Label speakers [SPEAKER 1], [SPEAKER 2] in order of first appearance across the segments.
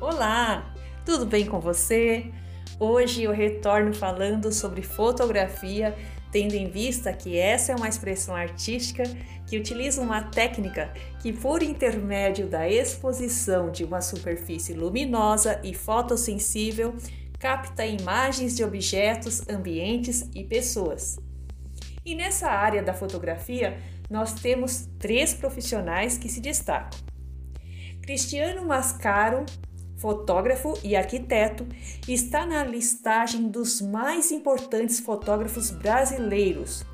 [SPEAKER 1] Olá, tudo bem com você? Hoje eu retorno falando sobre fotografia, tendo em vista que essa é uma expressão artística que utiliza uma técnica que, por intermédio da exposição de uma superfície luminosa e fotossensível, capta imagens de objetos, ambientes e pessoas. E nessa área da fotografia, nós temos três profissionais que se destacam. Cristiano Mascaro, fotógrafo e arquiteto, está na listagem dos mais importantes fotógrafos brasileiros.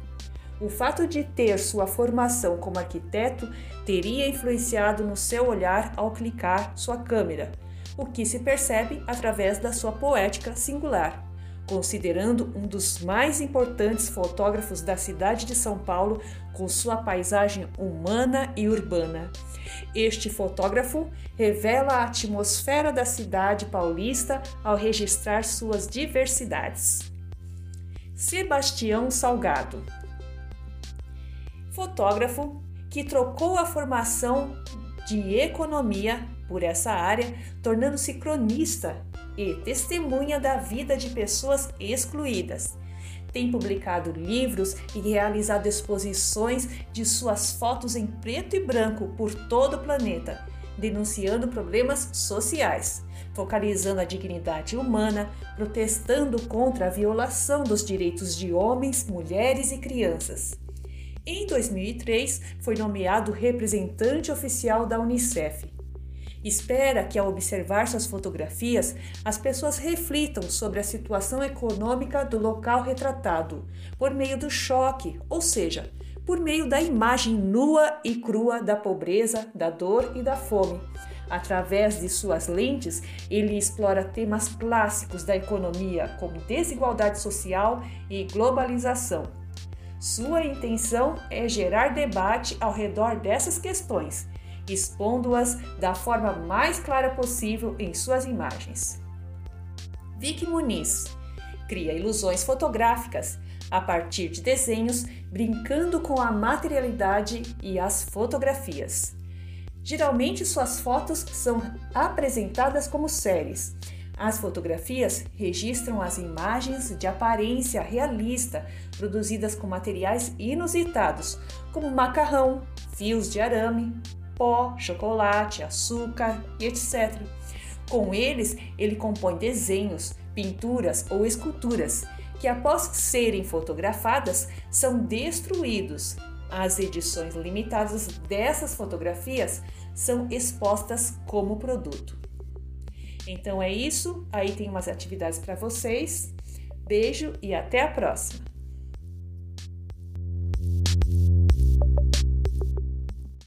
[SPEAKER 1] O fato de ter sua formação como arquiteto teria influenciado no seu olhar ao clicar sua câmera, o que se percebe através da sua poética singular considerando um dos mais importantes fotógrafos da cidade de São Paulo com sua paisagem humana e urbana. Este fotógrafo revela a atmosfera da cidade paulista ao registrar suas diversidades. Sebastião Salgado Fotógrafo que trocou a formação de economia por essa área, tornando-se cronista e testemunha da vida de pessoas excluídas. Tem publicado livros e realizado exposições de suas fotos em preto e branco por todo o planeta, denunciando problemas sociais, focalizando a dignidade humana, protestando contra a violação dos direitos de homens, mulheres e crianças. Em 2003, foi nomeado representante oficial da Unicef Espera que, ao observar suas fotografias, as pessoas reflitam sobre a situação econômica do local retratado, por meio do choque, ou seja, por meio da imagem nua e crua da pobreza, da dor e da fome. Através de suas lentes, ele explora temas clássicos da economia, como desigualdade social e globalização. Sua intenção é gerar debate ao redor dessas questões expondo-as da forma mais clara possível em suas imagens. Vicky Muniz cria ilusões fotográficas a partir de desenhos, brincando com a materialidade e as fotografias. Geralmente, suas fotos são apresentadas como séries. As fotografias registram as imagens de aparência realista produzidas com materiais inusitados, como macarrão, fios de arame, pó, chocolate, açúcar e etc. Com eles, ele compõe desenhos, pinturas ou esculturas que, após serem fotografadas, são destruídos. As edições limitadas dessas fotografias são expostas como produto. Então é isso, aí tem umas atividades para vocês. Beijo e até a próxima!